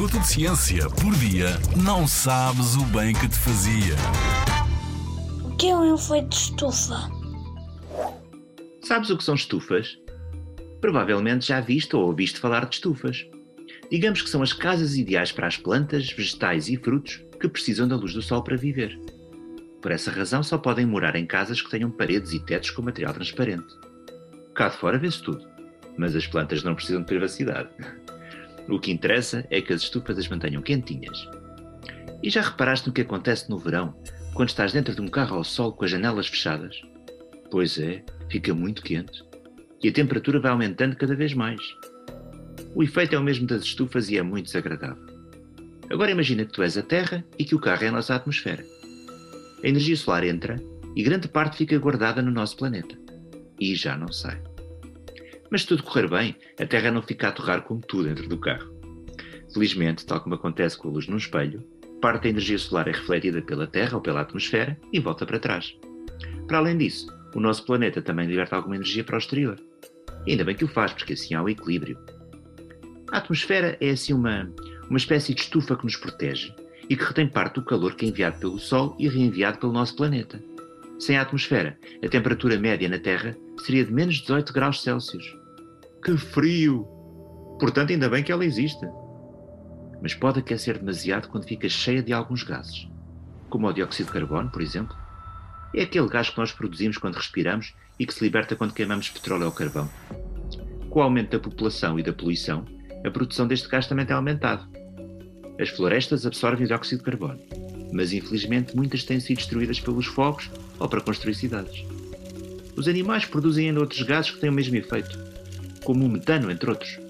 minuto de ciência por dia, não sabes o bem que te fazia. O que é um efeito de estufa? Sabes o que são estufas? Provavelmente já viste ou ouviste falar de estufas. Digamos que são as casas ideais para as plantas, vegetais e frutos que precisam da luz do sol para viver. Por essa razão, só podem morar em casas que tenham paredes e tetos com material transparente. Cá de fora vê-se tudo, mas as plantas não precisam de privacidade. O que interessa é que as estufas as mantenham quentinhas. E já reparaste no que acontece no verão, quando estás dentro de um carro ao sol com as janelas fechadas? Pois é, fica muito quente. E a temperatura vai aumentando cada vez mais. O efeito é o mesmo das estufas e é muito desagradável. Agora imagina que tu és a Terra e que o carro é a nossa atmosfera. A energia solar entra e grande parte fica guardada no nosso planeta. E já não sai. Mas se tudo correr bem, a Terra não fica a torrar como tudo dentro do carro. Felizmente, tal como acontece com a luz num espelho, parte da energia solar é refletida pela Terra ou pela atmosfera e volta para trás. Para além disso, o nosso planeta também liberta alguma energia para o exterior. E ainda bem que o faz, porque assim há o equilíbrio. A atmosfera é assim uma, uma espécie de estufa que nos protege e que retém parte do calor que é enviado pelo Sol e reenviado pelo nosso planeta. Sem a atmosfera, a temperatura média na Terra seria de menos 18 graus Celsius. Que frio! Portanto, ainda bem que ela existe. Mas pode aquecer demasiado quando fica cheia de alguns gases, como o dióxido de carbono, por exemplo. É aquele gás que nós produzimos quando respiramos e que se liberta quando queimamos petróleo ou carvão. Com o aumento da população e da poluição, a produção deste gás também tem aumentado. As florestas absorvem o dióxido de carbono, mas infelizmente muitas têm sido destruídas pelos fogos ou para construir cidades. Os animais produzem ainda outros gases que têm o mesmo efeito, como o metano, entre outros.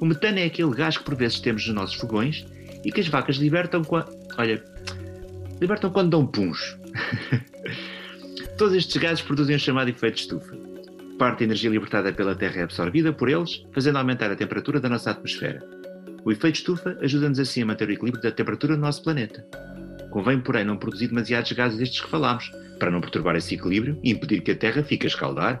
O metano é aquele gás que por vezes temos nos nossos fogões e que as vacas libertam quando. Olha, libertam quando dão puns. Todos estes gases produzem o chamado efeito de estufa. Parte da energia libertada pela Terra é absorvida por eles, fazendo aumentar a temperatura da nossa atmosfera. O efeito de estufa ajuda-nos assim a manter o equilíbrio da temperatura do nosso planeta. Convém, porém, não produzir demasiados gases destes que falámos, para não perturbar esse equilíbrio e impedir que a Terra fique a escaldar.